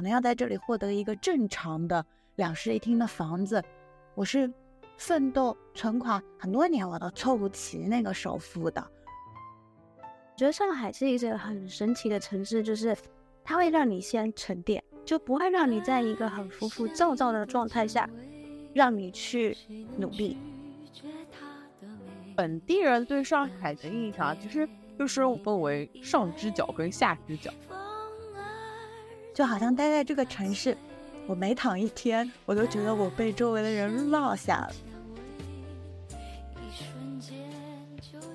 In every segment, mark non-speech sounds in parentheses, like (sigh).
可能要在这里获得一个正常的两室一厅的房子，我是奋斗存款很多年我都凑不齐那个首付的。我觉得上海是一个很神奇的城市，就是它会让你先沉淀，就不会让你在一个很浮浮躁躁的状态下，让你去努力。本地人对上海的印象其实就是分为上只脚跟下只脚，就好像待在这个城市，我每躺一天，我都觉得我被周围的人落下了。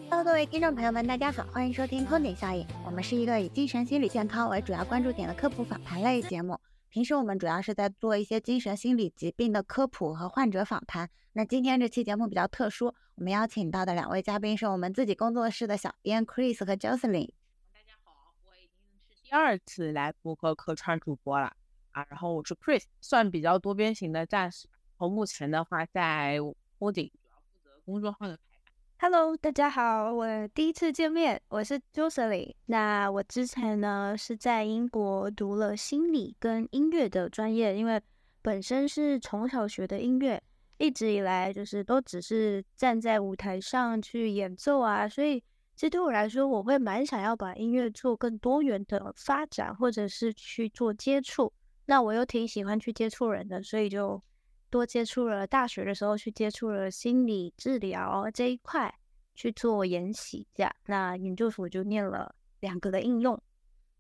Hello，各位听众朋友们，大家好，欢迎收听空顶效应。我们是一个以精神心理健康为主要关注点的科普访谈类节目。平时我们主要是在做一些精神心理疾病的科普和患者访谈。那今天这期节目比较特殊，我们邀请到的两位嘉宾是我们自己工作室的小编 Chris 和 Jocelyn。第二次来播客客串主播了啊。然后我是 Chris，算比较多边形的战士。然后目前的话在屋顶主要负责公众号的。Hello，大家好，我第一次见面，我是 Josely。那我之前呢是在英国读了心理跟音乐的专业，因为本身是从小学的音乐，一直以来就是都只是站在舞台上去演奏啊，所以这对我来说，我会蛮想要把音乐做更多元的发展，或者是去做接触。那我又挺喜欢去接触人的，所以就。多接触了大学的时候去接触了心理治疗这一块去做研习，这样那研究所就念了两个的应用。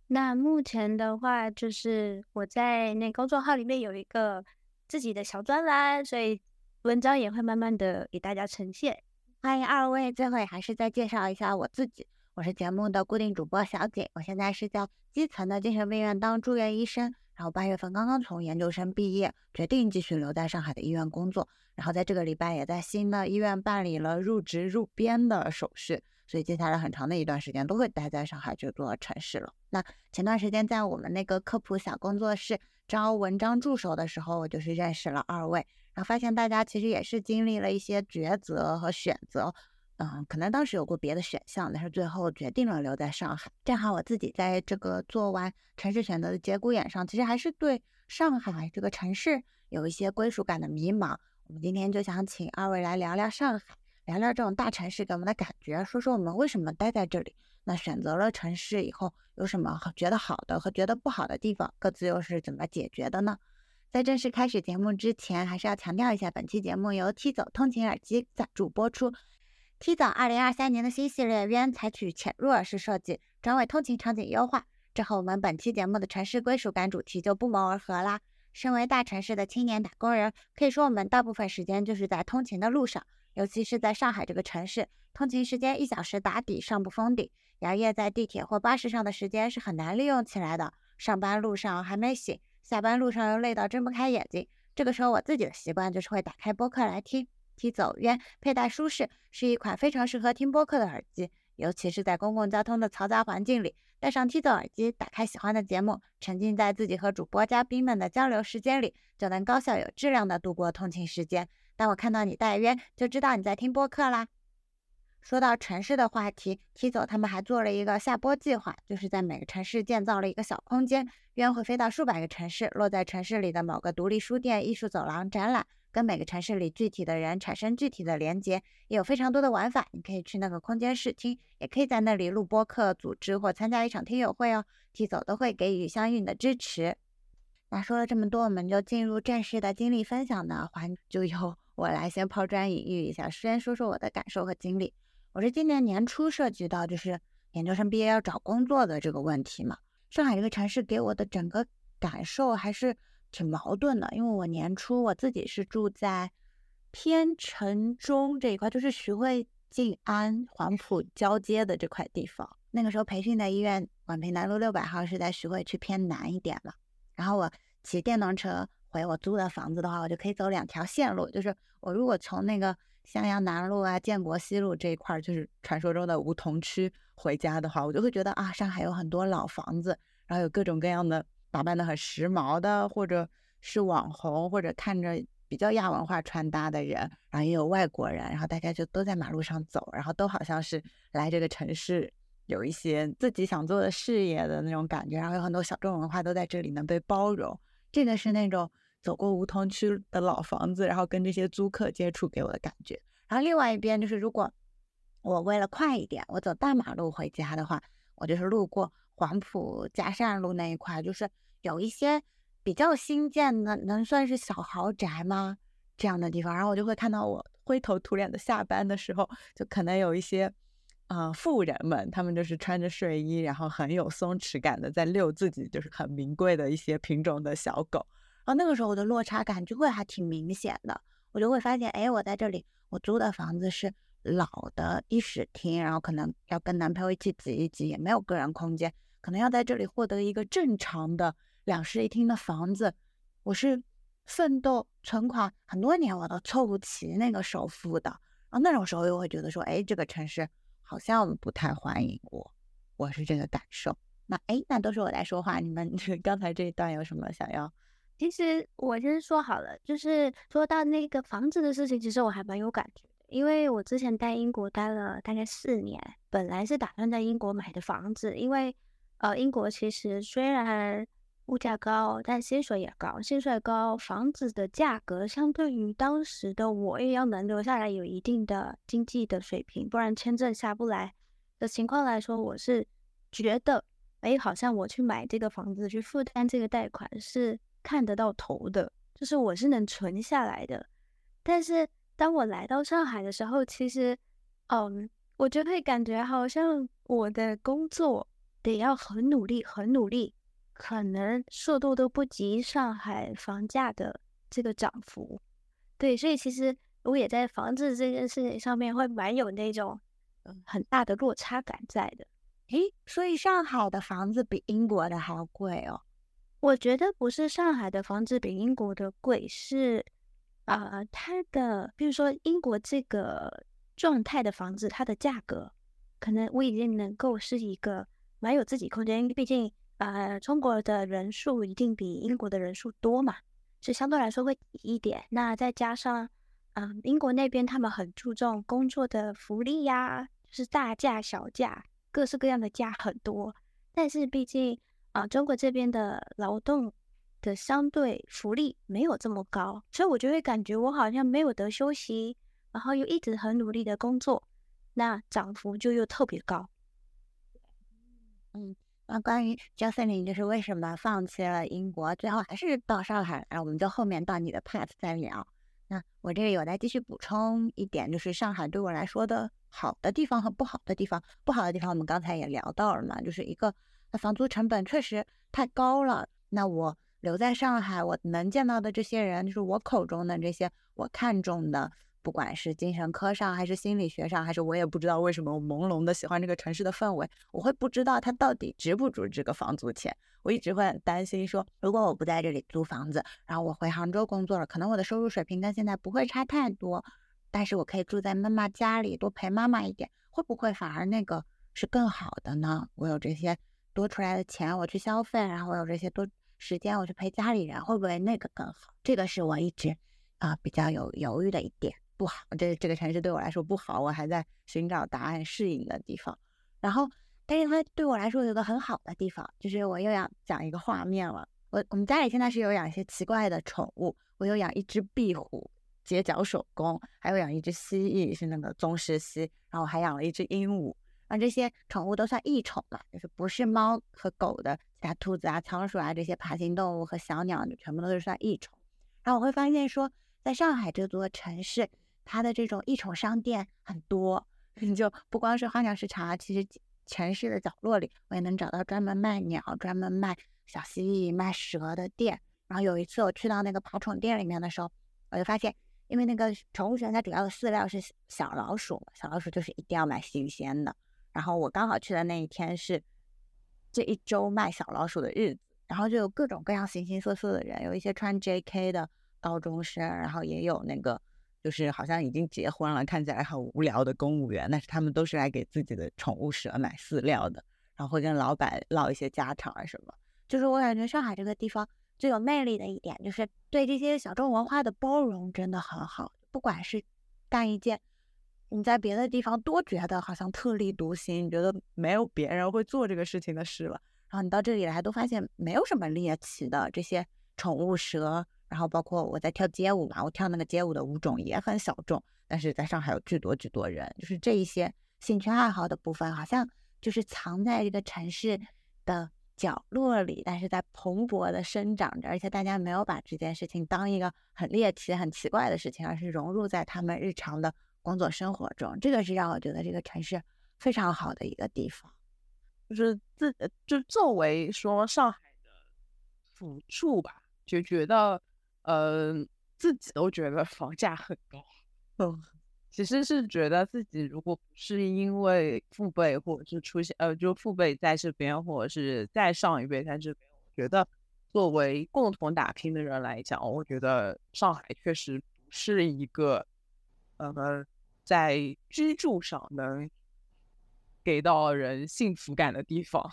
那目前的话，就是我在那公众号里面有一个自己的小专栏，所以文章也会慢慢的给大家呈现。欢迎二位，最后也还是再介绍一下我自己，我是节目的固定主播小景，我现在是在基层的精神病院当住院医生。然后八月份刚刚从研究生毕业，决定继续留在上海的医院工作。然后在这个礼拜也在新的医院办理了入职入编的手续，所以接下来很长的一段时间都会待在上海这座城市了。那前段时间在我们那个科普小工作室招文章助手的时候，我就是认识了二位，然后发现大家其实也是经历了一些抉择和选择。嗯，可能当时有过别的选项，但是最后决定了留在上海。正好我自己在这个做完城市选择的节骨眼上，其实还是对上海这个城市有一些归属感的迷茫。我们今天就想请二位来聊聊上海，聊聊这种大城市给我们的感觉，说说我们为什么待在这里。那选择了城市以后，有什么觉得好的和觉得不好的地方，各自又是怎么解决的呢？在正式开始节目之前，还是要强调一下，本期节目由 T 走通勤耳机赞助播出。T 走二零二三年的新系列渊采取潜入耳式设计，专为通勤场景优化，这和我们本期节目的城市归属感主题就不谋而合啦。身为大城市的青年打工人，可以说我们大部分时间就是在通勤的路上，尤其是在上海这个城市，通勤时间一小时打底上不封顶，熬夜在地铁或巴士上的时间是很难利用起来的。上班路上还没醒，下班路上又累到睁不开眼睛，这个时候我自己的习惯就是会打开播客来听。T 走渊佩戴舒适，是一款非常适合听播客的耳机，尤其是在公共交通的嘈杂环境里，戴上 T 走耳机，打开喜欢的节目，沉浸在自己和主播嘉宾们的交流时间里，就能高效有质量的度过通勤时间。当我看到你戴渊，就知道你在听播客啦。说到城市的话题，T 走他们还做了一个下播计划，就是在每个城市建造了一个小空间，鸢会飞到数百个城市，落在城市里的某个独立书店、艺术走廊展览。跟每个城市里具体的人产生具体的连接，也有非常多的玩法。你可以去那个空间试听，也可以在那里录播课、组织或参加一场听友会哦。T 走都会给予相应的支持。那说了这么多，我们就进入正式的经历分享的环，就由我来先抛砖引玉一下，先说说我的感受和经历。我是今年年初涉及到就是研究生毕业要找工作的这个问题嘛。上海这个城市给我的整个感受还是。挺矛盾的，因为我年初我自己是住在偏城中这一块，就是徐汇、静安、黄埔交接的这块地方。那个时候培训的医院宛平南路六百号是在徐汇区偏南一点嘛。然后我骑电动车回我租的房子的话，我就可以走两条线路。就是我如果从那个襄阳南路啊、建国西路这一块，就是传说中的梧桐区回家的话，我就会觉得啊，上海有很多老房子，然后有各种各样的。打扮的很时髦的，或者是网红，或者看着比较亚文化穿搭的人，然后也有外国人，然后大家就都在马路上走，然后都好像是来这个城市有一些自己想做的事业的那种感觉，然后有很多小众文化都在这里能被包容。这个是那种走过梧桐区的老房子，然后跟这些租客接触给我的感觉。然后另外一边就是，如果我为了快一点，我走大马路回家的话，我就是路过黄埔嘉善路那一块，就是有一些比较新建的，能算是小豪宅吗？这样的地方，然后我就会看到我灰头土脸的下班的时候，就可能有一些，呃，富人们，他们就是穿着睡衣，然后很有松弛感的在遛自己，就是很名贵的一些品种的小狗。然后那个时候我的落差感就会还挺明显的，我就会发现，哎，我在这里，我租的房子是。老的一室厅，然后可能要跟男朋友一起挤一挤，也没有个人空间，可能要在这里获得一个正常的两室一厅的房子，我是奋斗存款很多年我都凑不齐那个首付的，然后那种时候又会觉得说，哎，这个城市好像不太欢迎我，我是这个感受。那哎，那都是我在说话，你们 (laughs) 刚才这一段有什么想要？其实我先说好了，就是说到那个房子的事情，其实我还蛮有感觉。因为我之前在英国待了大概四年，本来是打算在英国买的房子，因为呃，英国其实虽然物价高，但薪水也高，薪水高，房子的价格相对于当时的我也要能留下来有一定的经济的水平，不然签证下不来的情况来说，我是觉得，哎，好像我去买这个房子去负担这个贷款是看得到头的，就是我是能存下来的，但是。当我来到上海的时候，其实，嗯，我就会感觉好像我的工作得要很努力，很努力，可能速度都不及上海房价的这个涨幅。对，所以其实我也在房子这件事情上面会蛮有那种嗯很大的落差感在的。诶，所以上海的房子比英国的还要贵哦？我觉得不是上海的房子比英国的贵，是。啊，它的比如说英国这个状态的房子，它的价格可能我已经能够是一个蛮有自己空间，毕竟啊，中国的人数一定比英国的人数多嘛，是相对来说会低一点。那再加上，嗯，英国那边他们很注重工作的福利呀，就是大假小假，各式各样的假很多。但是毕竟啊，中国这边的劳动。的相对福利没有这么高，所以我就会感觉我好像没有得休息，然后又一直很努力的工作，那涨幅就又特别高。嗯，那关于 Justin 就是为什么放弃了英国，最后还是到上海，然后我们就后面到你的 path 再聊。那我这里有再继续补充一点，就是上海对我来说的好的地方和不好的地方。不好的地方我们刚才也聊到了嘛，就是一个房租成本确实太高了。那我。留在上海，我能见到的这些人，就是我口中的这些我看中的，不管是精神科上，还是心理学上，还是我也不知道为什么我朦胧的喜欢这个城市的氛围，我会不知道它到底值不值这个房租钱。我一直会很担心，说如果我不在这里租房子，然后我回杭州工作了，可能我的收入水平跟现在不会差太多，但是我可以住在妈妈家里，多陪妈妈一点，会不会反而那个是更好的呢？我有这些多出来的钱，我去消费，然后我有这些多。时间我去陪家里人，会不会那个更好？这个是我一直啊比较有犹豫的一点，不好。这这个城市对我来说不好，我还在寻找答案适应的地方。然后，但是它对我来说有个很好的地方，就是我又要讲一个画面了。我我们家里现在是有养一些奇怪的宠物，我有养一只壁虎，结角手工，还有养一只蜥蜴，是那个宗师蜥，然后还养了一只鹦鹉。那这些宠物都算异宠嘛，就是不是猫和狗的，其他兔子啊、仓鼠啊这些爬行动物和小鸟，全部都是算异宠。然后我会发现说，在上海这座城市，它的这种异宠商店很多，(laughs) 就不光是花鸟市场啊，其实城市的角落里，我也能找到专门卖鸟、专门卖小蜥蜴、卖蛇的店。然后有一次我去到那个爬宠店里面的时候，我就发现，因为那个宠物犬它主要的饲料是小老鼠，小老鼠就是一定要买新鲜的。然后我刚好去的那一天是这一周卖小老鼠的日子，然后就有各种各样形形色色的人，有一些穿 J.K. 的高中生，然后也有那个就是好像已经结婚了，看起来很无聊的公务员，但是他们都是来给自己的宠物蛇买饲料的，然后会跟老板唠一些家常啊什么。就是我感觉上海这个地方最有魅力的一点，就是对这些小众文化的包容真的很好，不管是干一件。你在别的地方多觉得好像特立独行，你觉得没有别人会做这个事情的事了，然后你到这里来都发现没有什么猎奇的这些宠物蛇，然后包括我在跳街舞嘛，我跳那个街舞的舞种也很小众，但是在上海有巨多巨多人，就是这一些兴趣爱好的部分，好像就是藏在这个城市的角落里，但是在蓬勃的生长着，而且大家没有把这件事情当一个很猎奇、很奇怪的事情，而是融入在他们日常的。工作生活中，这个是让我觉得这个城市非常好的一个地方。就是自就作为说上海的辅助吧，就觉得呃自己都觉得房价很高。(laughs) 嗯，其实是觉得自己如果不是因为父辈或者是出现呃就父辈在这边，或者是再上一辈在这边，我觉得作为共同打拼的人来讲，我觉得上海确实不是一个呃。在居住上能给到人幸福感的地方，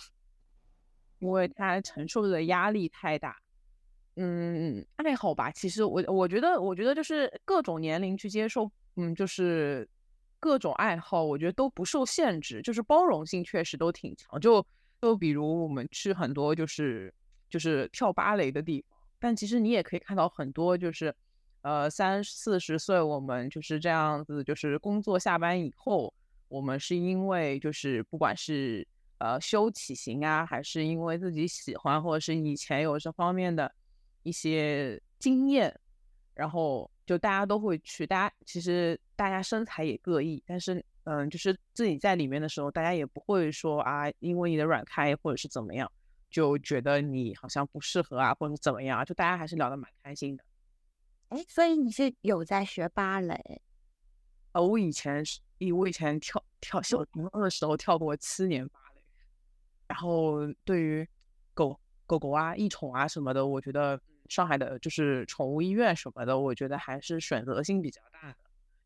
因为他承受的压力太大。嗯，爱好吧，其实我我觉得，我觉得就是各种年龄去接受，嗯，就是各种爱好，我觉得都不受限制，就是包容性确实都挺强。就就比如我们去很多就是就是跳芭蕾的地方，但其实你也可以看到很多就是。呃，三四十岁，我们就是这样子，就是工作下班以后，我们是因为就是不管是呃修体型啊，还是因为自己喜欢，或者是以前有这方面的一些经验，然后就大家都会去。大家其实大家身材也各异，但是嗯，就是自己在里面的时候，大家也不会说啊，因为你的软开或者是怎么样，就觉得你好像不适合啊，或者怎么样，就大家还是聊得蛮开心的。哎，所以你是有在学芭蕾？呃，我以前是，我以前跳跳小学的时候跳过七年芭蕾。然后对于狗狗狗啊、异宠啊什么的，我觉得上海的就是宠物医院什么的，我觉得还是选择性比较大的。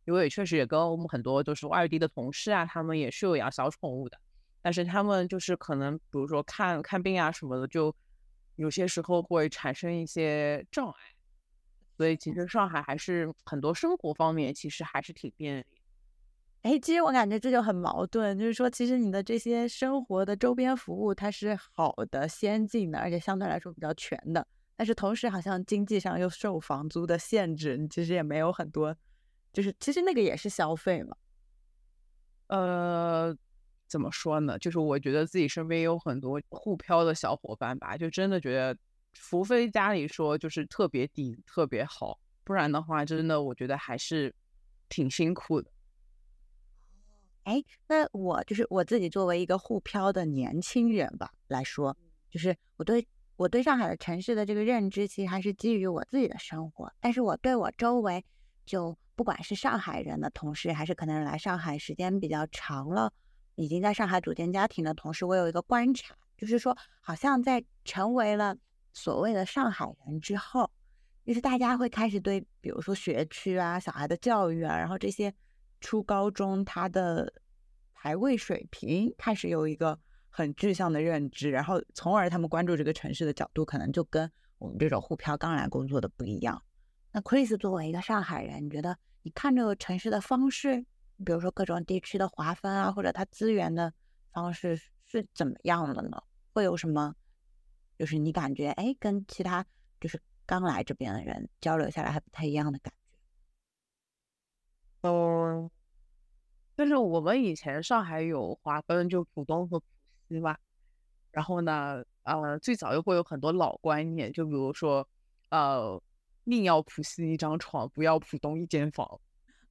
因为确实也跟我们很多就是外地的同事啊，他们也是有养小宠物的，但是他们就是可能比如说看看病啊什么的，就有些时候会产生一些障碍。所以其实上海还是很多生活方面其实还是挺便利。哎，其实我感觉这就很矛盾，就是说其实你的这些生活的周边服务它是好的、先进的，而且相对来说比较全的，但是同时好像经济上又受房租的限制，你其实也没有很多，就是其实那个也是消费嘛。呃，怎么说呢？就是我觉得自己身边有很多沪漂的小伙伴吧，就真的觉得。除非家里说就是特别底特别好，不然的话，真的我觉得还是挺辛苦的。哎，那我就是我自己作为一个沪漂的年轻人吧来说，就是我对我对上海的城市的这个认知，其实还是基于我自己的生活。但是我对我周围，就不管是上海人的同事，还是可能来上海时间比较长了，已经在上海组建家庭的同事，我有一个观察，就是说，好像在成为了。所谓的上海人之后，就是大家会开始对，比如说学区啊、小孩的教育啊，然后这些初高中他的排位水平开始有一个很具象的认知，然后从而他们关注这个城市的角度可能就跟我们这种沪漂刚来工作的不一样。那 Chris 作为一个上海人，你觉得你看这个城市的方式，比如说各种地区的划分啊，或者它资源的方式是怎么样的呢？会有什么？就是你感觉哎，跟其他就是刚来这边的人交流下来还不太一样的感觉。嗯，但是我们以前上海有划分，就浦东和浦西吧。然后呢，呃，最早又会有很多老观念，就比如说，呃，宁要浦西一张床，不要浦东一间房。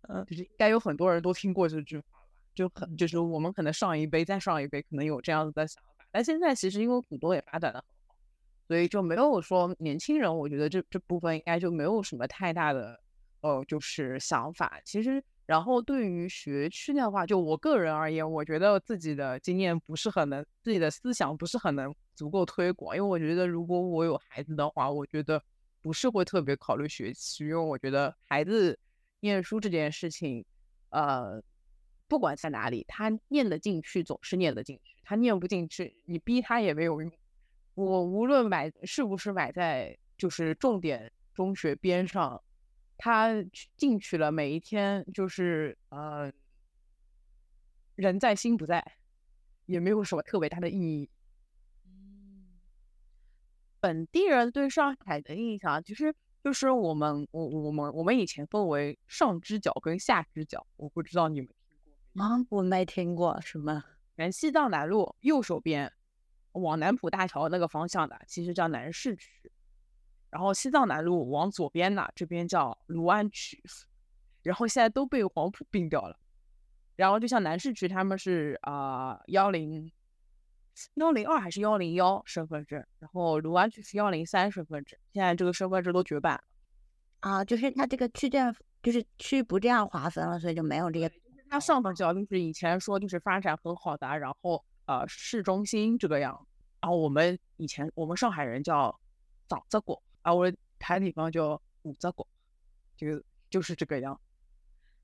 嗯，就是应该有很多人都听过这句话吧？就很就是我们可能上一辈再上一辈可能有这样子的想法，但现在其实因为浦东也发展的。所以就没有说年轻人，我觉得这这部分应该就没有什么太大的，呃，就是想法。其实，然后对于学区的话，就我个人而言，我觉得自己的经验不是很能，自己的思想不是很能足够推广。因为我觉得，如果我有孩子的话，我觉得不是会特别考虑学区，因为我觉得孩子念书这件事情，呃，不管在哪里，他念得进去总是念得进去，他念不进去，你逼他也没有用。我无论买是不是买在就是重点中学边上，他进去了，每一天就是呃人在心不在，也没有什么特别大的意义。本地人对上海的印象，其实就是我们我我们我们以前分为上支角跟下支角，我不知道你们听过啊？我没听过什么。原西藏南路右手边往南浦大桥那个方向的，其实叫南市区。然后西藏南路往左边呢，这边叫卢湾区。然后现在都被黄埔并掉了。然后就像南市区，他们是啊幺零。幺零二还是幺零幺身份证，然后卢湾区是幺零三身份证，现在这个身份证都绝版了啊！就是它这个区政就是区不这样划分了，所以就没有这个。它上头角就是以前说就是发展很好的，然后呃市中心这个样，然后我们以前我们上海人叫早泽国，啊我台地方叫五泽国，就就是这个样。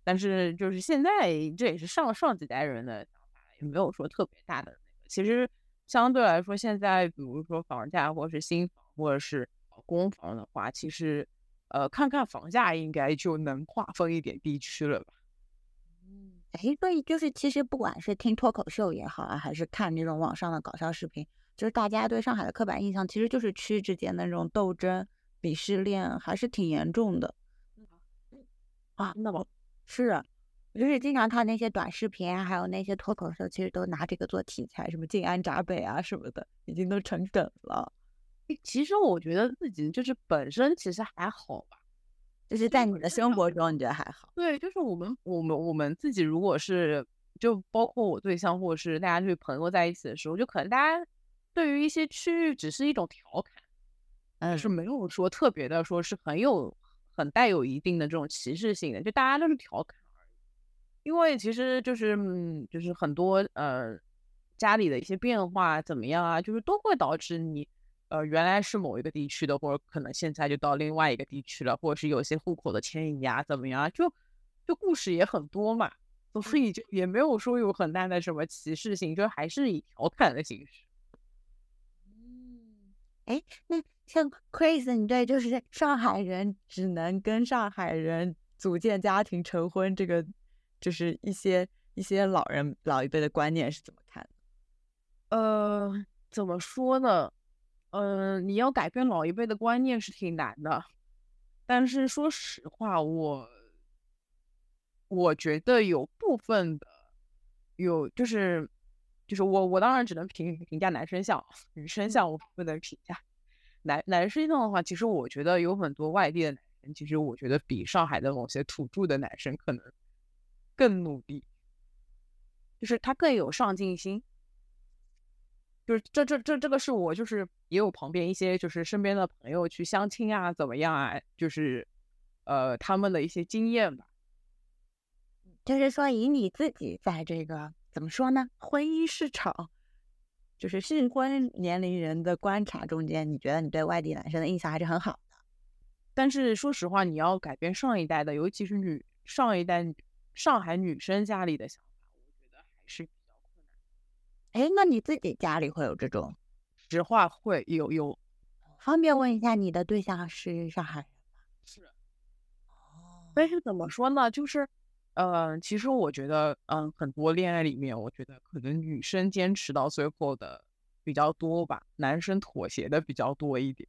但是就是现在这也是上上几代人的想法，也没有说特别大的那个，其实。相对来说，现在比如说房价，或者是新房，或者是公房的话，其实，呃，看看房价应该就能划分一点地区了吧？嗯，哎，所以就是其实不管是听脱口秀也好啊，还是看这种网上的搞笑视频，就是大家对上海的刻板印象，其实就是区之间的那种斗争、鄙视链还是挺严重的。啊，那么是。就是经常看那些短视频啊，还有那些脱口秀，其实都拿这个做题材，什么静安闸北啊什么的，已经都成梗了。其实我觉得自己就是本身其实还好吧，就是在你的生活中你觉得还好？对，就是我们我们我们自己如果是就包括我对象或者是大家对朋友在一起的时候，就可能大家对于一些区域只是一种调侃，嗯，是没有说特别的说是很有很带有一定的这种歧视性的，就大家都是调侃而已。因为其实就是，嗯，就是很多呃家里的一些变化怎么样啊，就是都会导致你呃原来是某一个地区的，或者可能现在就到另外一个地区了，或者是有些户口的迁移啊，怎么样，就就故事也很多嘛，所以就也没有说有很大的什么歧视性，就还是以调侃的形式。嗯，哎，那像 Chris，你对就是上海人只能跟上海人组建家庭成婚这个。就是一些一些老人老一辈的观念是怎么看的？呃，怎么说呢？嗯，你要改变老一辈的观念是挺难的。但是说实话，我我觉得有部分的有就是就是我我当然只能评评价男生像，女生像我不能评价。男男生像的话，其实我觉得有很多外地的男生，其实我觉得比上海的某些土著的男生可能。更努力，就是他更有上进心，就是这这这这个是我就是也有旁边一些就是身边的朋友去相亲啊怎么样啊，就是呃他们的一些经验吧。就是说以你自己在这个怎么说呢，婚姻市场，就是适婚年龄人的观察中间，你觉得你对外地男生的印象还是很好的。但是说实话，你要改变上一代的，尤其是女上一代。上海女生家里的想法，我觉得还是。哎，那你自己家里会有这种？实话会有有。方便问一下，你的对象是上海人吗？是。哦。但是怎么说呢？就是，嗯，其实我觉得，嗯，很多恋爱里面，我觉得可能女生坚持到最后的比较多吧，男生妥协的比较多一点。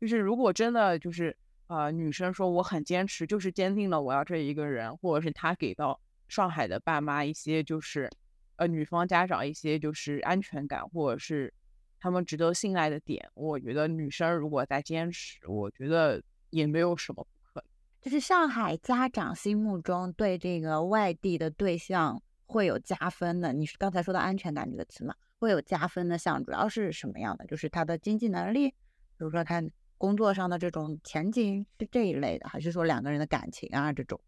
就是如果真的就是。啊，女生说我很坚持，就是坚定了我要这一个人，或者是他给到上海的爸妈一些就是，呃，女方家长一些就是安全感，或者是他们值得信赖的点。我觉得女生如果在坚持，我觉得也没有什么不可能。就是上海家长心目中对这个外地的对象会有加分的。你是刚才说的安全感这个词嘛？会有加分的项，主要是什么样的？就是他的经济能力，比如说他。工作上的这种前景是这一类的，还是说两个人的感情啊这种？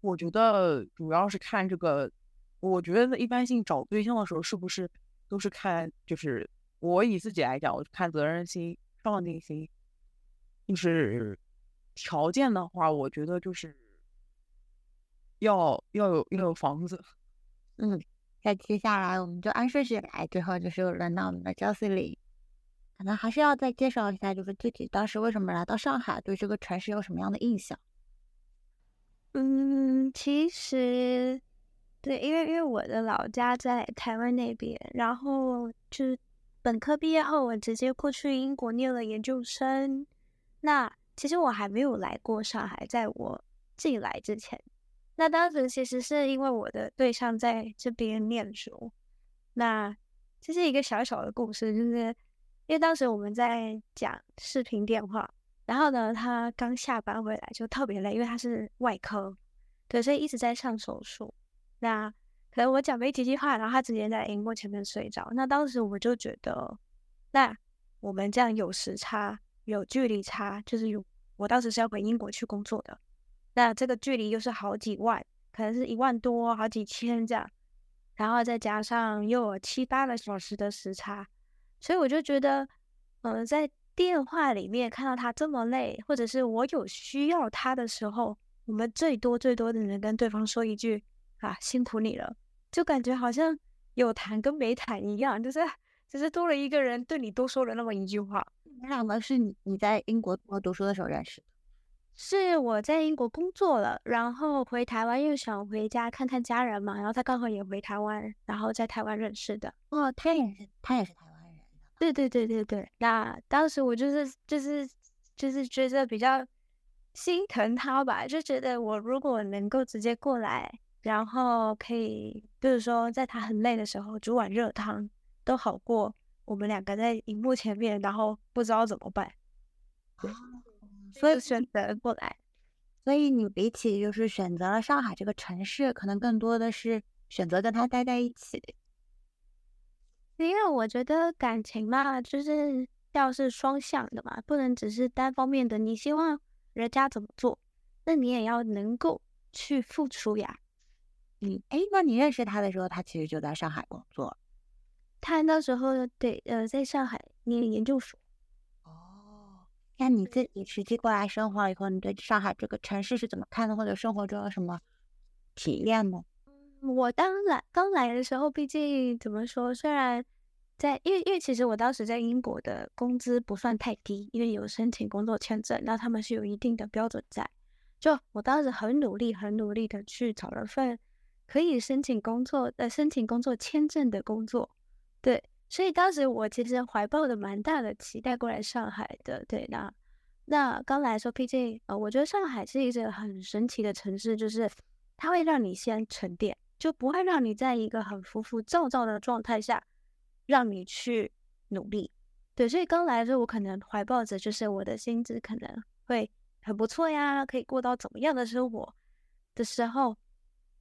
我觉得主要是看这个。我觉得一般性找对象的时候，是不是都是看？就是我以自己来讲，我看责任心、上进心。就是条件的话，我觉得就是要要有要有房子。嗯，那接下来我们就按顺序来，最后就是轮到我们的焦思里。可能还是要再介绍一下，就是自己当时为什么来到上海，对这个城市有什么样的印象？嗯，其实对，因为因为我的老家在台湾那边，然后就是本科毕业后，我直接过去英国念了研究生。那其实我还没有来过上海，在我进来之前，那当时其实是因为我的对象在这边念书。那这是一个小小的故事，就是因为当时我们在讲视频电话，然后呢，他刚下班回来就特别累，因为他是外科，对，所以一直在上手术。那可能我讲没几句话，然后他直接在荧幕前面睡着。那当时我就觉得，那我们这样有时差、有距离差，就是有我当时是要回英国去工作的，那这个距离又是好几万，可能是一万多、好几千这样，然后再加上又有七八个小时的时差，所以我就觉得，嗯，在电话里面看到他这么累，或者是我有需要他的时候，我们最多最多的能跟对方说一句。啊，辛苦你了，就感觉好像有谈跟没谈一样，就是只是多了一个人对你多说了那么一句话。那两个是你你在英国读书的时候认识的？是我在英国工作了，然后回台湾又想回家看看家人嘛，然后他刚好也回台湾，然后在台湾认识的。哦，他也是他也是台湾人。对对对对对。那当时我就是就是就是觉得比较心疼他吧，就觉得我如果能够直接过来。然后可以，比如说，在他很累的时候煮碗热汤，都好过我们两个在荧幕前面，然后不知道怎么办。所以选择过来。所以你比起就是选择了上海这个城市，可能更多的是选择跟他待在一起。因为我觉得感情嘛，就是要是双向的嘛，不能只是单方面的。你希望人家怎么做，那你也要能够去付出呀。嗯，哎，那你认识他的时候，他其实就在上海工作。他那时候对，呃，在上海念研究所。哦，那你自己实际过来生活以后，你对上海这个城市是怎么看的？或者生活中有什么体验呢？我当来刚来的时候，毕竟怎么说，虽然在，因为因为其实我当时在英国的工资不算太低，因为有申请工作签证，那他们是有一定的标准在。就我当时很努力，很努力的去找了份。可以申请工作，呃，申请工作签证的工作，对，所以当时我其实怀抱的蛮大的期待过来上海的，对，那那刚来说，毕竟呃，我觉得上海是一个很神奇的城市，就是它会让你先沉淀，就不会让你在一个很浮浮躁躁的状态下让你去努力，对，所以刚来的时候，我可能怀抱着就是我的薪资可能会很不错呀，可以过到怎么样的生活的时候，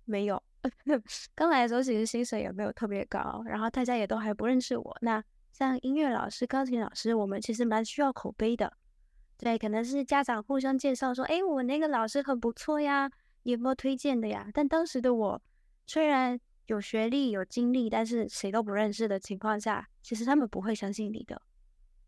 没有。(laughs) 刚来的时候，其实薪水也没有特别高，然后大家也都还不认识我。那像音乐老师、钢琴老师，我们其实蛮需要口碑的。对，可能是家长互相介绍说：“哎，我那个老师很不错呀，有没有推荐的呀？”但当时的我虽然有学历、有经历，但是谁都不认识的情况下，其实他们不会相信你的。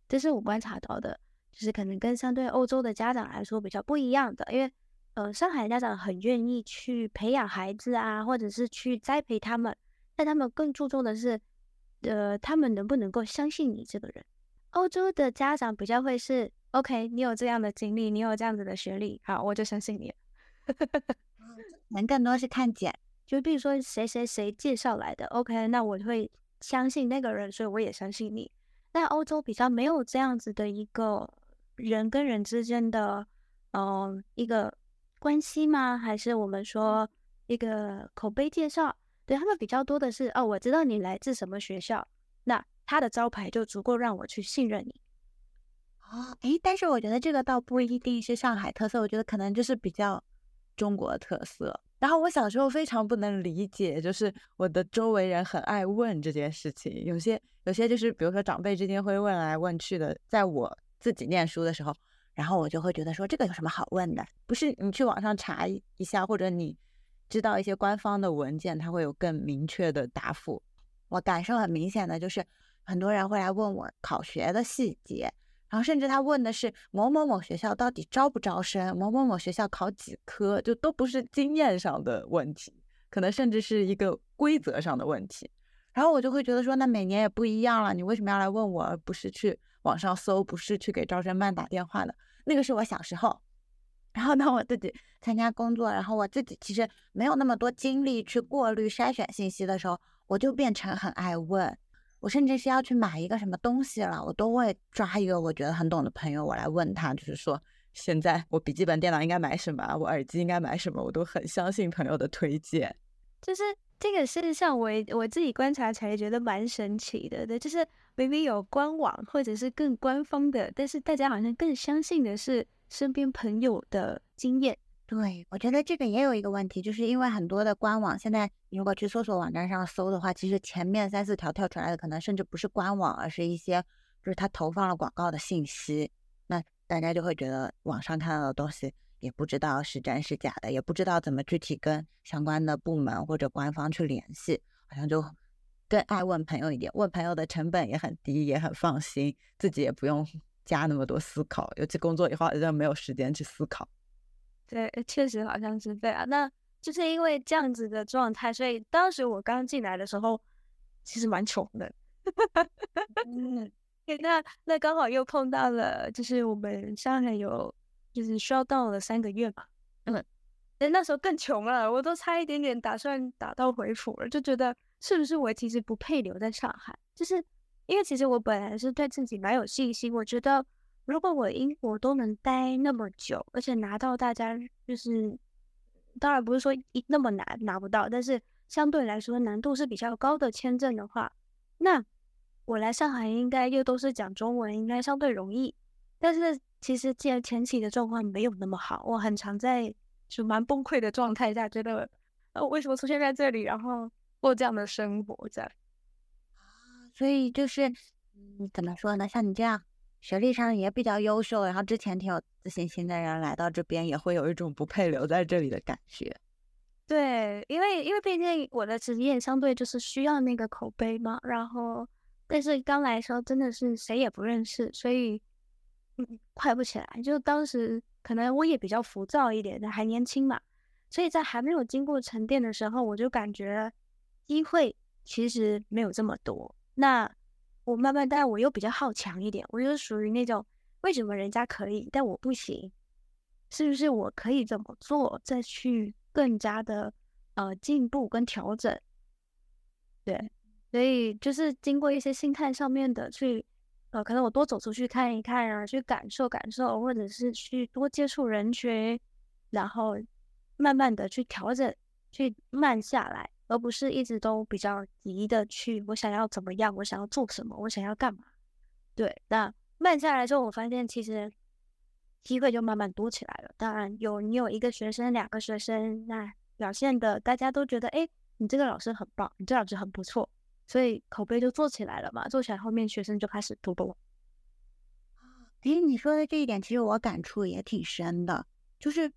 这是我观察到的，就是可能跟相对欧洲的家长来说比较不一样的，因为。呃，上海家长很愿意去培养孩子啊，或者是去栽培他们，但他们更注重的是，呃，他们能不能够相信你这个人。欧洲的家长比较会是，OK，你有这样的经历，你有这样子的学历，好，我就相信你。能更多是看简，就比如说谁谁谁介绍来的，OK，那我会相信那个人，所以我也相信你。但欧洲比较没有这样子的一个人跟人之间的，嗯，一个。关系吗？还是我们说一个口碑介绍？对他们比较多的是哦，我知道你来自什么学校，那他的招牌就足够让我去信任你。哦，诶，但是我觉得这个倒不一定是上海特色，我觉得可能就是比较中国特色。然后我小时候非常不能理解，就是我的周围人很爱问这件事情，有些有些就是比如说长辈之间会问来问去的，在我自己念书的时候。然后我就会觉得说这个有什么好问的？不是你去网上查一下，或者你知道一些官方的文件，它会有更明确的答复。我感受很明显的就是，很多人会来问我考学的细节，然后甚至他问的是某某某学校到底招不招生，某某某学校考几科，就都不是经验上的问题，可能甚至是一个规则上的问题。然后我就会觉得说，那每年也不一样了，你为什么要来问我，而不是去网上搜，不是去给招生办打电话的？那个是我小时候，然后当我自己参加工作，然后我自己其实没有那么多精力去过滤筛选信息的时候，我就变成很爱问。我甚至是要去买一个什么东西了，我都会抓一个我觉得很懂的朋友，我来问他，就是说现在我笔记本电脑应该买什么，我耳机应该买什么，我都很相信朋友的推荐。就是这个事实上，我我自己观察起来觉得蛮神奇的，对，就是明明有官网或者是更官方的，但是大家好像更相信的是身边朋友的经验。对，我觉得这个也有一个问题，就是因为很多的官网现在，如果去搜索网站上搜的话，其实前面三四条跳出来的可能甚至不是官网，而是一些就是他投放了广告的信息。那大家就会觉得网上看到的东西也不知道是真是假的，也不知道怎么具体跟相关的部门或者官方去联系，好像就更爱问朋友一点。问朋友的成本也很低，也很放心，自己也不用加那么多思考，尤其工作以后好像没有时间去思考。对，确实好像是这样。那就是因为这样子的状态，所以当时我刚进来的时候，其实蛮穷的。嗯，(laughs) 那那刚好又碰到了，就是我们上海有，就是需要到了三个月嘛。嗯，那那时候更穷了，我都差一点点打算打道回府了，就觉得是不是我其实不配留在上海？就是因为其实我本来是对自己蛮有信心，我觉得。如果我英国都能待那么久，而且拿到大家就是，当然不是说一那么难拿不到，但是相对来说难度是比较高的签证的话，那我来上海应该又都是讲中文，应该相对容易。但是其实前前期的状况没有那么好，我很常在就蛮崩溃的状态下，觉得呃为什么出现在这里，然后过这样的生活在啊，所以就是嗯怎么说呢？像你这样。学历上也比较优秀，然后之前挺有自信心的人来到这边，也会有一种不配留在这里的感觉。对，因为因为毕竟我的职业相对就是需要那个口碑嘛，然后但是刚来的时候真的是谁也不认识，所以快不起来。就当时可能我也比较浮躁一点，还年轻嘛，所以在还没有经过沉淀的时候，我就感觉机会其实没有这么多。那。我慢慢，但我又比较好强一点，我就是属于那种为什么人家可以，但我不行？是不是我可以怎么做，再去更加的呃进步跟调整？对，所以就是经过一些心态上面的去呃，可能我多走出去看一看啊，去感受感受，或者是去多接触人群，然后慢慢的去调整，去慢下来。而不是一直都比较急的去，我想要怎么样，我想要做什么，我想要干嘛？对，那慢下来之后，我发现其实机会就慢慢多起来了。当然有你有一个学生、两个学生，那表现的大家都觉得，哎，你这个老师很棒，你这老师很不错，所以口碑就做起来了嘛。做起来后面学生就开始多多。哎，你说的这一点，其实我感触也挺深的，就是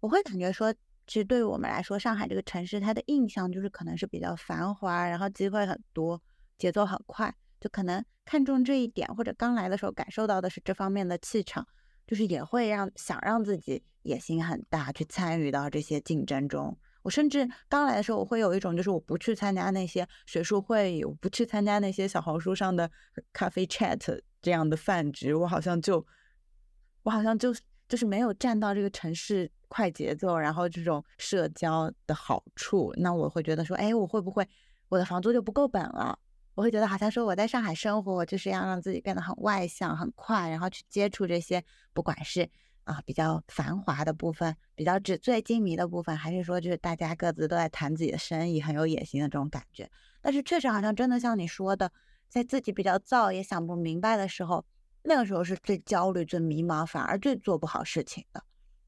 我会感觉说。其实对于我们来说，上海这个城市，它的印象就是可能是比较繁华，然后机会很多，节奏很快，就可能看重这一点，或者刚来的时候感受到的是这方面的气场，就是也会让想让自己野心很大，去参与到这些竞争中。我甚至刚来的时候，我会有一种就是我不去参加那些学术会议，我不去参加那些小红书上的咖啡 chat 这样的饭局，我好像就，我好像就就是没有站到这个城市。快节奏，然后这种社交的好处，那我会觉得说，哎，我会不会我的房租就不够本了？我会觉得好像说我在上海生活，就是要让自己变得很外向、很快，然后去接触这些，不管是啊比较繁华的部分，比较纸醉金迷的部分，还是说就是大家各自都在谈自己的生意，很有野心的这种感觉。但是确实好像真的像你说的，在自己比较躁也想不明白的时候，那个时候是最焦虑、最迷茫，反而最做不好事情的。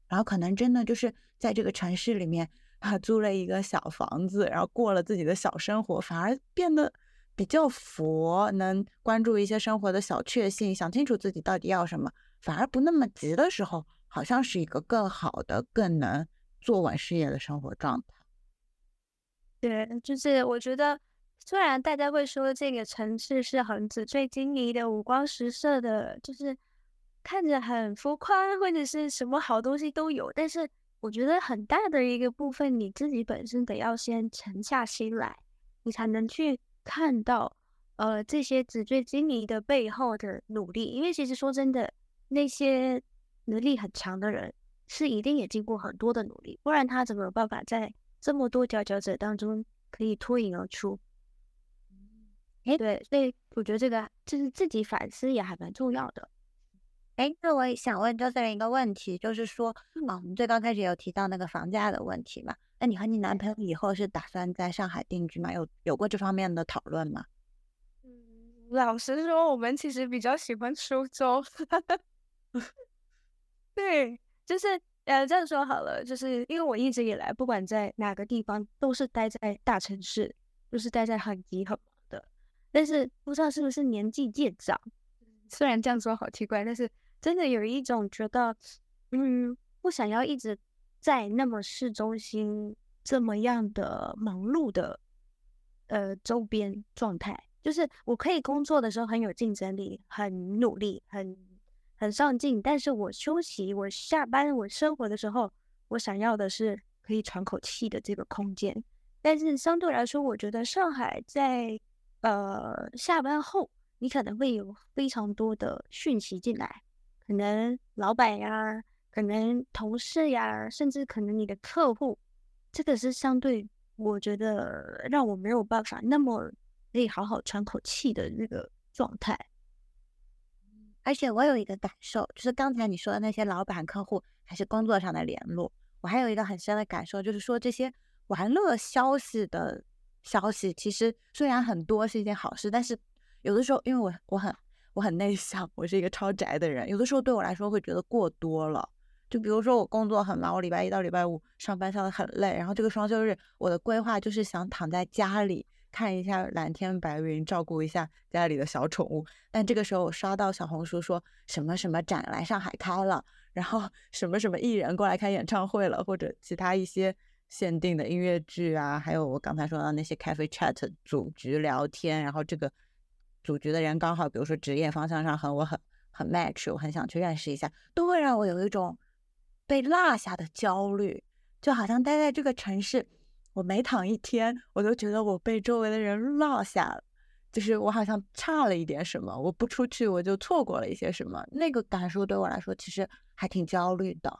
然后可能真的就是在这个城市里面啊，租了一个小房子，然后过了自己的小生活，反而变得比较佛，能关注一些生活的小确幸，想清楚自己到底要什么，反而不那么急的时候，好像是一个更好的、更能做稳事业的生活状态。对，就是我觉得，虽然大家会说这个城市是很纸醉金迷的、五光十色的，就是。看着很浮夸，或者是什么好东西都有，但是我觉得很大的一个部分，你自己本身得要先沉下心来，你才能去看到，呃，这些纸醉金迷的背后的努力。因为其实说真的，那些能力很强的人，是一定也经过很多的努力，不然他怎么有办法在这么多佼佼者当中可以脱颖而出？哎，对，所以我觉得这个就是自己反思也还蛮重要的。哎，那我也想问 Jocelyn 一个问题，就是说，啊，我们最刚开始有提到那个房价的问题嘛？那你和你男朋友以后是打算在上海定居吗？有有过这方面的讨论吗？嗯，老实说，我们其实比较喜欢苏州。(laughs) 对，就是呃，这样说好了，就是因为我一直以来不管在哪个地方都是待在大城市，就是待在很急很忙的。但是不知道是不是年纪渐长，虽然这样说好奇怪，但是真的有一种觉得，嗯，不想要一直在那么市中心这么样的忙碌的呃周边状态。就是我可以工作的时候很有竞争力，很努力，很。很上进，但是我休息、我下班、我生活的时候，我想要的是可以喘口气的这个空间。但是相对来说，我觉得上海在呃下班后，你可能会有非常多的讯息进来，可能老板呀，可能同事呀，甚至可能你的客户，这个是相对我觉得让我没有办法那么可以好好喘口气的那个状态。而且我有一个感受，就是刚才你说的那些老板、客户还是工作上的联络，我还有一个很深的感受，就是说这些玩乐消息的消息，其实虽然很多是一件好事，但是有的时候，因为我我很我很内向，我是一个超宅的人，有的时候对我来说会觉得过多了。就比如说我工作很忙，我礼拜一到礼拜五上班上的很累，然后这个双休日我的规划就是想躺在家里。看一下蓝天白云，照顾一下家里的小宠物。但这个时候，我刷到小红书说什么什么展来上海开了，然后 (laughs) 什么什么艺人过来开演唱会了，或者其他一些限定的音乐剧啊，还有我刚才说到那些 cafe chat 组局聊天，然后这个组局的人刚好，比如说职业方向上和我很很 match，我很想去认识一下，都会让我有一种被落下的焦虑，就好像待在这个城市。我每躺一天，我都觉得我被周围的人落下了，就是我好像差了一点什么，我不出去我就错过了一些什么，那个感受对我来说其实还挺焦虑的。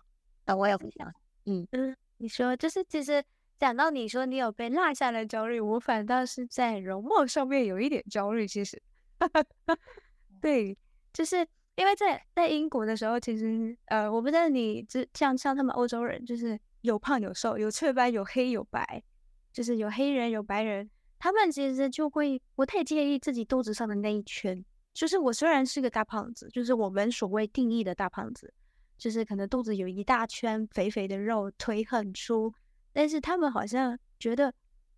那我也不想，嗯嗯，你说就是其实讲到你说你有被落下的焦虑，我反倒是在容貌上面有一点焦虑。其实，(laughs) 对，就是因为在在英国的时候，其实呃，我不知道你这像像他们欧洲人就是。有胖有瘦，有雀斑有黑有白，就是有黑人有白人，他们其实就会不太介意自己肚子上的那一圈。就是我虽然是个大胖子，就是我们所谓定义的大胖子，就是可能肚子有一大圈肥肥的肉，腿很粗，但是他们好像觉得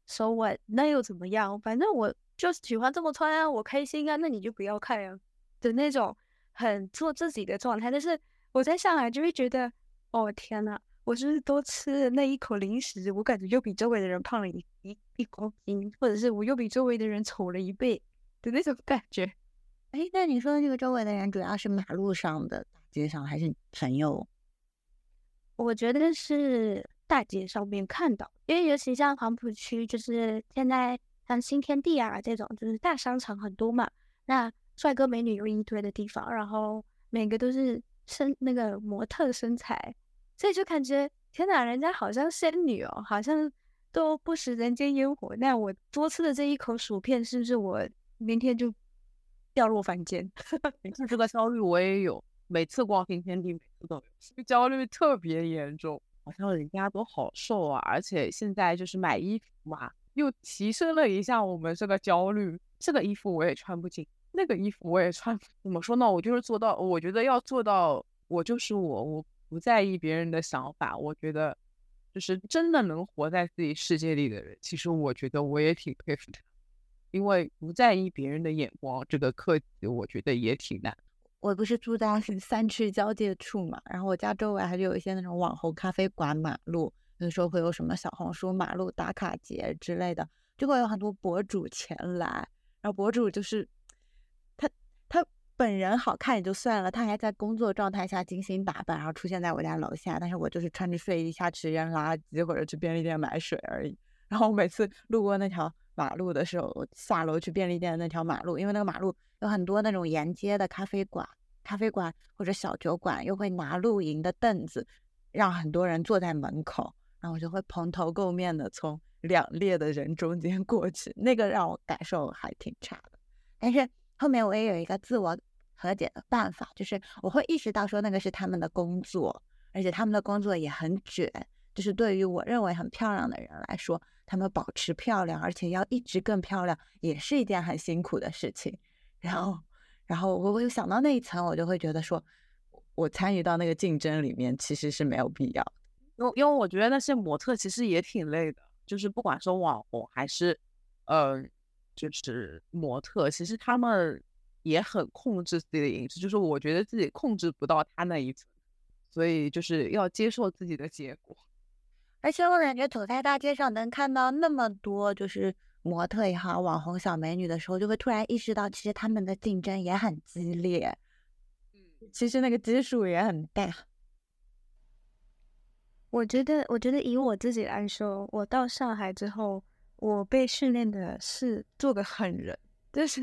，so what？那又怎么样？反正我就喜欢这么穿啊，我开心啊，那你就不要看啊的那种很做自己的状态。但是我在上海就会觉得，哦天呐，我是多吃了那一口零食，我感觉又比周围的人胖了一一一公斤，或者是我又比周围的人丑了一倍的那种感觉。哎，那你说的这个周围的人，主要是马路上的、大街上，还是朋友？我觉得是大街上面看到，因为尤其像黄浦区，就是现在像新天地啊这种，就是大商场很多嘛，那帅哥美女有一堆的地方，然后每个都是身那个模特身材。所以就感觉天哪，人家好像仙女哦，好像都不食人间烟火。那我多吃的这一口薯片，是不是我明天就掉落凡间？(laughs) 你看这个焦虑我也有，每次逛新天地，每次都有，这个焦虑特别严重。好像人家都好瘦啊，而且现在就是买衣服嘛，又提升了一下我们这个焦虑。这个衣服我也穿不进，那个衣服我也穿。怎么说呢？我就是做到，我觉得要做到，我就是我，我。不在意别人的想法，我觉得就是真的能活在自己世界里的人。其实我觉得我也挺佩服他，因为不在意别人的眼光这个课题，我觉得也挺难。我不是住在 (laughs) 三区交界处嘛，然后我家周围还是有一些那种网红咖啡馆、马路，有时候会有什么小红书马路打卡节之类的，就会有很多博主前来，然后博主就是。本人好看也就算了，他还在工作状态下精心打扮，然后出现在我家楼下。但是我就是穿着睡衣下去扔垃圾或者去便利店买水而已。然后我每次路过那条马路的时候，我下楼去便利店的那条马路，因为那个马路有很多那种沿街的咖啡馆、咖啡馆或者小酒馆，又会拿露营的凳子，让很多人坐在门口，然后我就会蓬头垢面的从两列的人中间过去，那个让我感受还挺差的。但是后面我也有一个自我和解的办法，就是我会意识到说那个是他们的工作，而且他们的工作也很卷，就是对于我认为很漂亮的人来说，他们保持漂亮，而且要一直更漂亮，也是一件很辛苦的事情。然后，然后我我有想到那一层，我就会觉得说，我参与到那个竞争里面其实是没有必要的，因为因为我觉得那些模特其实也挺累的，就是不管是网红还是，呃，就是模特，其实他们也很控制自己的饮食，就是我觉得自己控制不到他那一层，所以就是要接受自己的结果。而且我感觉走在大街上能看到那么多，就是。模特也好，网红小美女的时候，就会突然意识到，其实他们的竞争也很激烈，嗯，其实那个基数也很大。我觉得，我觉得以我自己来说，我到上海之后，我被训练的是做个狠人，就是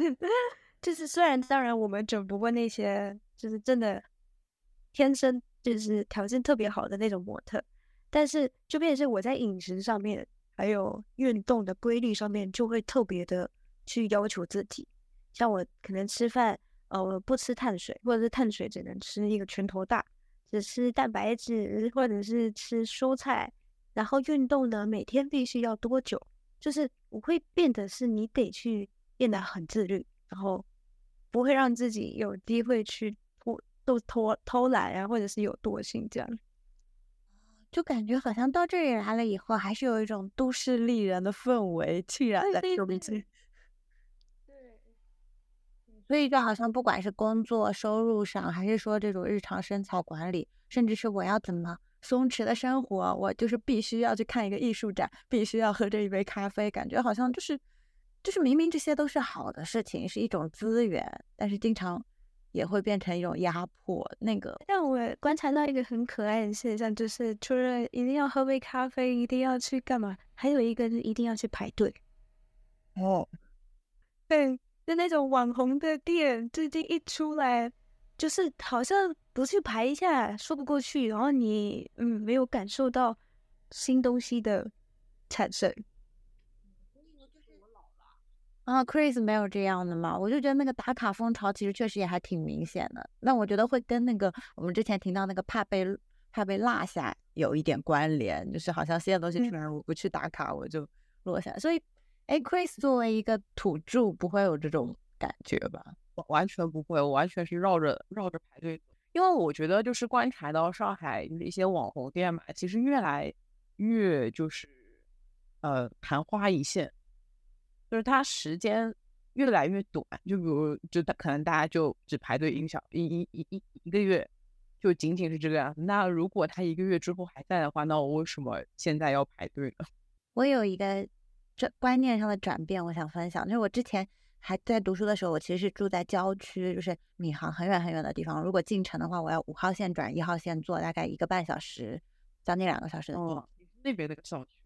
就是虽然当然我们整不过那些就是真的天生就是条件特别好的那种模特，但是就变成是我在饮食上面。还有运动的规律上面就会特别的去要求自己，像我可能吃饭，呃我，不吃碳水，或者是碳水只能吃一个拳头大，只吃蛋白质或者是吃蔬菜，然后运动呢，每天必须要多久，就是我会变得是你得去变得很自律，然后不会让自己有机会去偷都偷偷懒啊，或者是有惰性这样。就感觉好像到这里来了以后，还是有一种都市丽人的氛围浸染在中间。对，所以就好像不管是工作收入上，还是说这种日常身材管理，甚至是我要怎么松弛的生活，我就是必须要去看一个艺术展，必须要喝这一杯咖啡，感觉好像就是就是明明这些都是好的事情，是一种资源，但是经常。也会变成一种压迫。那个让我观察到一个很可爱的现象，就是除了一定要喝杯咖啡，一定要去干嘛，还有一个是一定要去排队。哦，对，就那种网红的店，最近一出来，就是好像不去排一下说不过去，然后你嗯没有感受到新东西的产生。啊，Chris 没有这样的嘛？我就觉得那个打卡风潮其实确实也还挺明显的。那我觉得会跟那个我们之前听到那个怕被怕被落下有一点关联，就是好像新的东西出来，我不去打卡我就落下。所以，哎，Chris 作为一个土著，不会有这种感觉吧？完完全不会，我完全是绕着绕着排队。因为我觉得就是观察到上海就是一些网红店嘛，其实越来越就是呃昙花一现。就是它时间越来越短，就比如，就他可能大家就只排队一个小一一一一一个月，就仅仅是这个样子。那如果他一个月之后还在的话，那我为什么现在要排队呢？(laughs) 我有一个这观念上的转变，我想分享。就是我之前还在读书的时候，我其实是住在郊区，就是闵行很远很远的地方。如果进城的话，我要五号线转一号线，坐大概一个半小时，将近两个小时的地方。那边那个校区。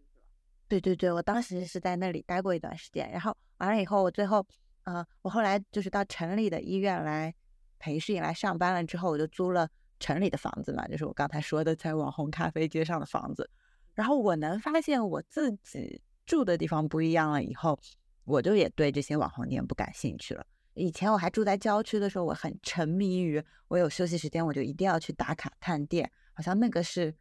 对对对，我当时是在那里待过一段时间，然后完了以后，我最后，呃，我后来就是到城里的医院来培训来上班了之后，我就租了城里的房子嘛，就是我刚才说的在网红咖啡街上的房子。然后我能发现我自己住的地方不一样了以后，我就也对这些网红店不感兴趣了。以前我还住在郊区的时候，我很沉迷于我有休息时间我就一定要去打卡探店，好像那个是。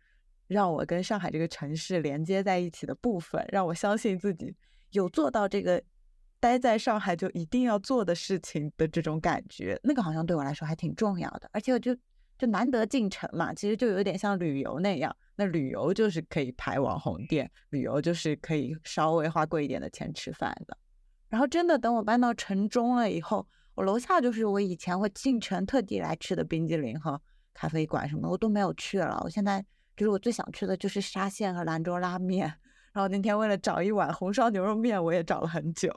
让我跟上海这个城市连接在一起的部分，让我相信自己有做到这个待在上海就一定要做的事情的这种感觉，那个好像对我来说还挺重要的。而且我就就难得进城嘛，其实就有点像旅游那样。那旅游就是可以排网红店，旅游就是可以稍微花贵一点的钱吃饭的。然后真的等我搬到城中了以后，我楼下就是我以前会进城特地来吃的冰激凌和咖啡馆什么，我都没有去了。我现在。就是我最想去的就是沙县和兰州拉面，然后那天为了找一碗红烧牛肉面，我也找了很久。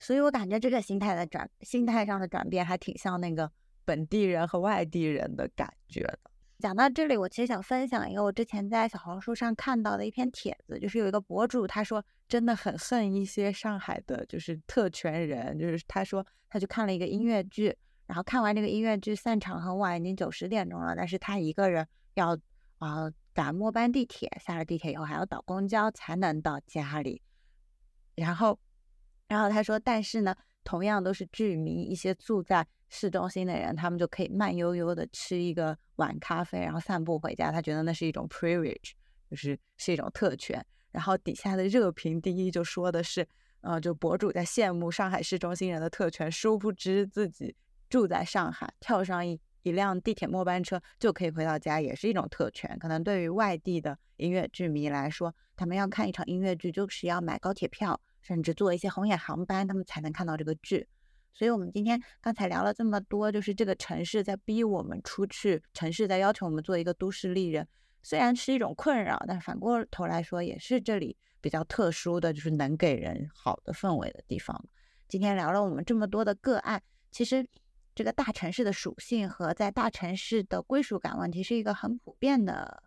所以我感觉这个心态的转，心态上的转变还挺像那个本地人和外地人的感觉的。讲到这里，我其实想分享一个我之前在小红书上看到的一篇帖子，就是有一个博主他说真的很恨一些上海的，就是特权人，就是他说他去看了一个音乐剧，然后看完这个音乐剧散场很晚，已经九十点钟了，但是他一个人要。啊，赶末班地铁，下了地铁以后还要倒公交才能到家里。然后，然后他说，但是呢，同样都是居民，一些住在市中心的人，他们就可以慢悠悠的吃一个碗咖啡，然后散步回家。他觉得那是一种 privilege，就是是一种特权。然后底下的热评第一就说的是，呃，就博主在羡慕上海市中心人的特权，殊不知自己住在上海，跳上一一辆地铁末班车就可以回到家，也是一种特权。可能对于外地的音乐剧迷来说，他们要看一场音乐剧，就是要买高铁票，甚至坐一些红眼航班，他们才能看到这个剧。所以，我们今天刚才聊了这么多，就是这个城市在逼我们出去，城市在要求我们做一个都市丽人。虽然是一种困扰，但反过头来说，也是这里比较特殊的就是能给人好的氛围的地方。今天聊了我们这么多的个案，其实这个大城市的属性和在大城市的归属感问题是一个很普遍的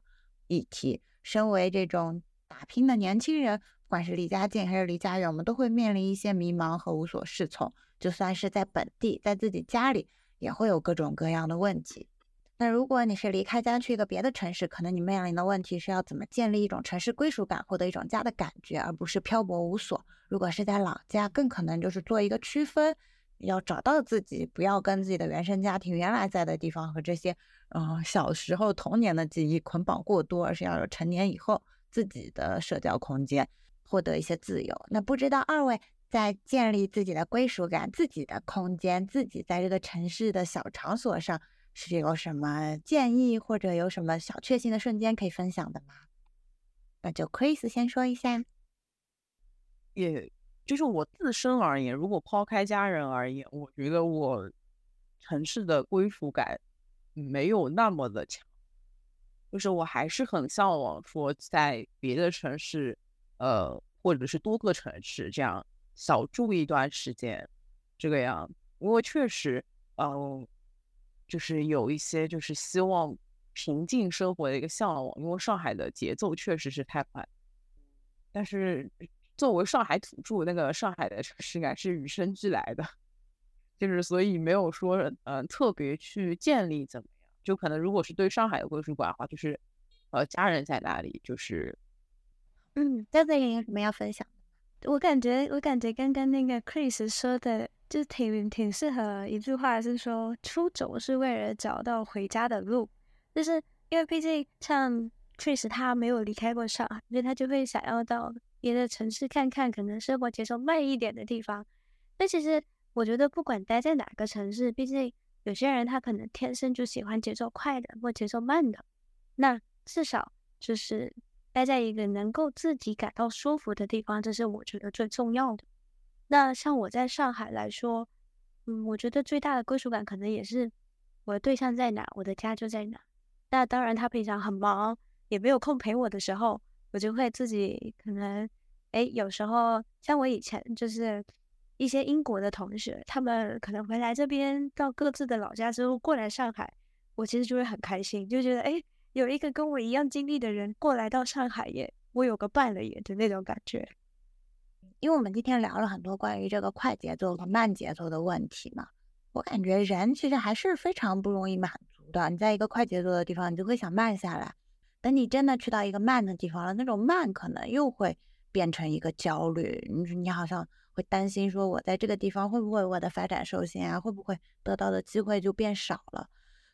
议题。身为这种打拼的年轻人，不管是离家近还是离家远，我们都会面临一些迷茫和无所适从。就算是在本地，在自己家里，也会有各种各样的问题。那如果你是离开家去一个别的城市，可能你面临的问题是要怎么建立一种城市归属感，获得一种家的感觉，而不是漂泊无所。如果是在老家，更可能就是做一个区分，要找到自己，不要跟自己的原生家庭原来在的地方和这些，嗯，小时候童年的记忆捆绑过多，而是要有成年以后自己的社交空间，获得一些自由。那不知道二位在建立自己的归属感、自己的空间、自己在这个城市的小场所上。是有什么建议或者有什么小确幸的瞬间可以分享的吗？那就 Chris 先说一下。也就是我自身而言，如果抛开家人而言，我觉得我城市的归属感没有那么的强。就是我还是很向往说在别的城市，呃，或者是多个城市这样小住一段时间，这个样。因为确实，嗯。就是有一些就是希望平静生活的一个向往，因为上海的节奏确实是太快。但是作为上海土著，那个上海的城市感是与生俱来的，就是所以没有说嗯特别去建立怎么样。就可能如果是对上海的归属感的话，就是呃家人在哪里，就是嗯，大家有什么要分享？我感觉我感觉刚刚那个 Chris 说的。就挺挺适合一句话，是说出走是为了找到回家的路。就是因为毕竟像 Chris 他没有离开过上海，所以他就会想要到别的城市看看，可能生活节奏慢一点的地方。但其实我觉得，不管待在哪个城市，毕竟有些人他可能天生就喜欢节奏快的或节奏慢的。那至少就是待在一个能够自己感到舒服的地方，这是我觉得最重要的。那像我在上海来说，嗯，我觉得最大的归属感可能也是我的对象在哪，我的家就在哪。那当然，他平常很忙，也没有空陪我的时候，我就会自己可能，哎，有时候像我以前就是一些英国的同学，他们可能回来这边到各自的老家之后过来上海，我其实就会很开心，就觉得哎，有一个跟我一样经历的人过来到上海耶，我有个伴了耶的那种感觉。因为我们今天聊了很多关于这个快节奏和慢节奏的问题嘛，我感觉人其实还是非常不容易满足的。你在一个快节奏的地方，你就会想慢下来；等你真的去到一个慢的地方了，那种慢可能又会变成一个焦虑。你你好像会担心说，我在这个地方会不会我的发展受限啊？会不会得到的机会就变少了？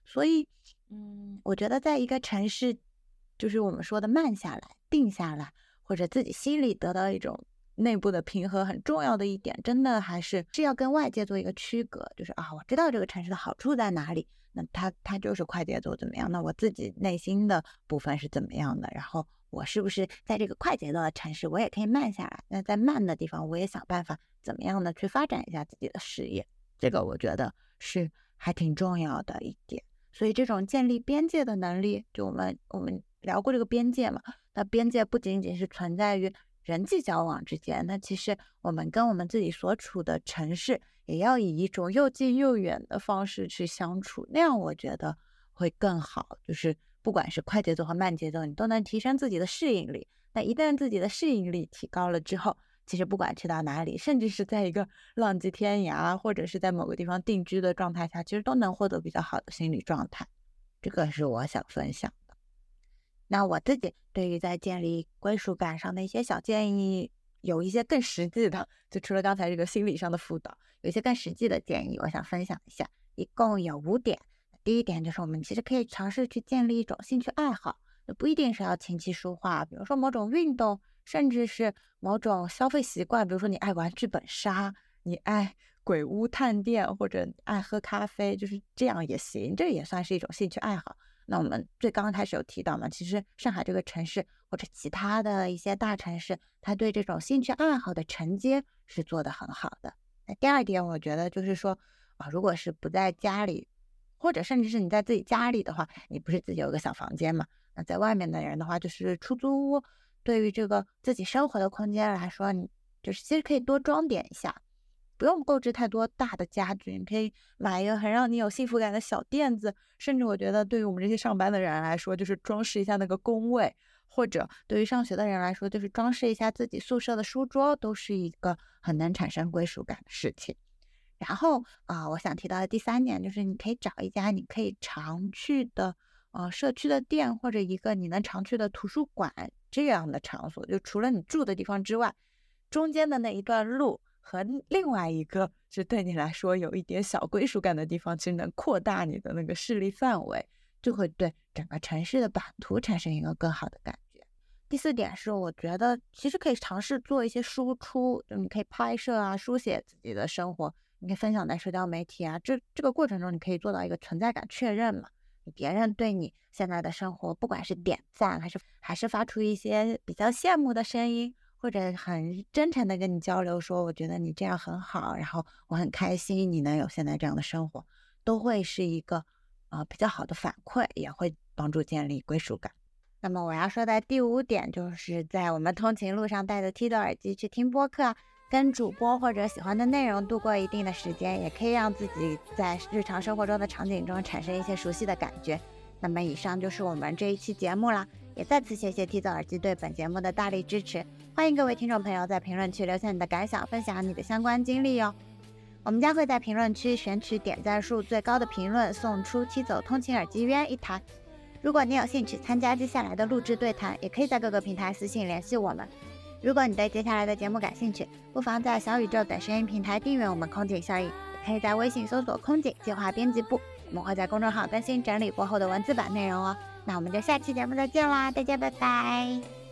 所以，嗯，我觉得在一个城市，就是我们说的慢下来、定下来，或者自己心里得到一种。内部的平衡很重要的一点，真的还是是要跟外界做一个区隔，就是啊，我知道这个城市的好处在哪里，那它它就是快节奏怎么样？那我自己内心的部分是怎么样的？然后我是不是在这个快节奏的城市，我也可以慢下来？那在慢的地方，我也想办法怎么样的去发展一下自己的事业？这个我觉得是还挺重要的一点。所以这种建立边界的能力，就我们我们聊过这个边界嘛，那边界不仅仅是存在于。人际交往之间，那其实我们跟我们自己所处的城市，也要以一种又近又远的方式去相处，那样我觉得会更好。就是不管是快节奏和慢节奏，你都能提升自己的适应力。那一旦自己的适应力提高了之后，其实不管去到哪里，甚至是在一个浪迹天涯，或者是在某个地方定居的状态下，其实都能获得比较好的心理状态。这个是我想分享的。那我自己对于在建立归属感上的一些小建议，有一些更实际的，就除了刚才这个心理上的辅导，有一些更实际的建议，我想分享一下，一共有五点。第一点就是我们其实可以尝试去建立一种兴趣爱好，不一定是要琴棋书画，比如说某种运动，甚至是某种消费习惯，比如说你爱玩剧本杀，你爱鬼屋探店，或者爱喝咖啡，就是这样也行，这也算是一种兴趣爱好。那我们最刚刚开始有提到嘛，其实上海这个城市或者其他的一些大城市，它对这种兴趣爱好的承接是做得很好的。那第二点，我觉得就是说啊，如果是不在家里，或者甚至是你在自己家里的话，你不是自己有个小房间嘛？那在外面的人的话，就是出租屋，对于这个自己生活的空间来说，你就是其实可以多装点一下。不用购置太多大的家具，你可以买一个很让你有幸福感的小垫子，甚至我觉得对于我们这些上班的人来说，就是装饰一下那个工位，或者对于上学的人来说，就是装饰一下自己宿舍的书桌，都是一个很能产生归属感的事情。然后啊，我想提到的第三点就是，你可以找一家你可以常去的呃社区的店，或者一个你能常去的图书馆这样的场所，就除了你住的地方之外，中间的那一段路。和另外一个是对你来说有一点小归属感的地方，其实能扩大你的那个视力范围，就会对整个城市的版图产生一个更好的感觉。第四点是，我觉得其实可以尝试做一些输出，就你可以拍摄啊，书写自己的生活，你可以分享在社交媒体啊。这这个过程中，你可以做到一个存在感确认嘛？别人对你现在的生活，不管是点赞还是还是发出一些比较羡慕的声音。或者很真诚的跟你交流，说我觉得你这样很好，然后我很开心你能有现在这样的生活，都会是一个呃比较好的反馈，也会帮助建立归属感。那么我要说的第五点，就是在我们通勤路上戴着 T 的耳机去听播客，跟主播或者喜欢的内容度过一定的时间，也可以让自己在日常生活中的场景中产生一些熟悉的感觉。那么以上就是我们这一期节目啦。也再次谢谢 T 字耳机对本节目的大力支持，欢迎各位听众朋友在评论区留下你的感想，分享你的相关经历哟。我们将会在评论区选取点赞数最高的评论，送出 T 走通勤耳机约一台。如果你有兴趣参加接下来的录制对谈，也可以在各个平台私信联系我们。如果你对接下来的节目感兴趣，不妨在小宇宙等声音平台订阅我们空警效应，也可以在微信搜索空警计划编辑部，我们会在公众号更新整理过后的文字版内容哦。那我们就下期节目再见啦，大家拜拜。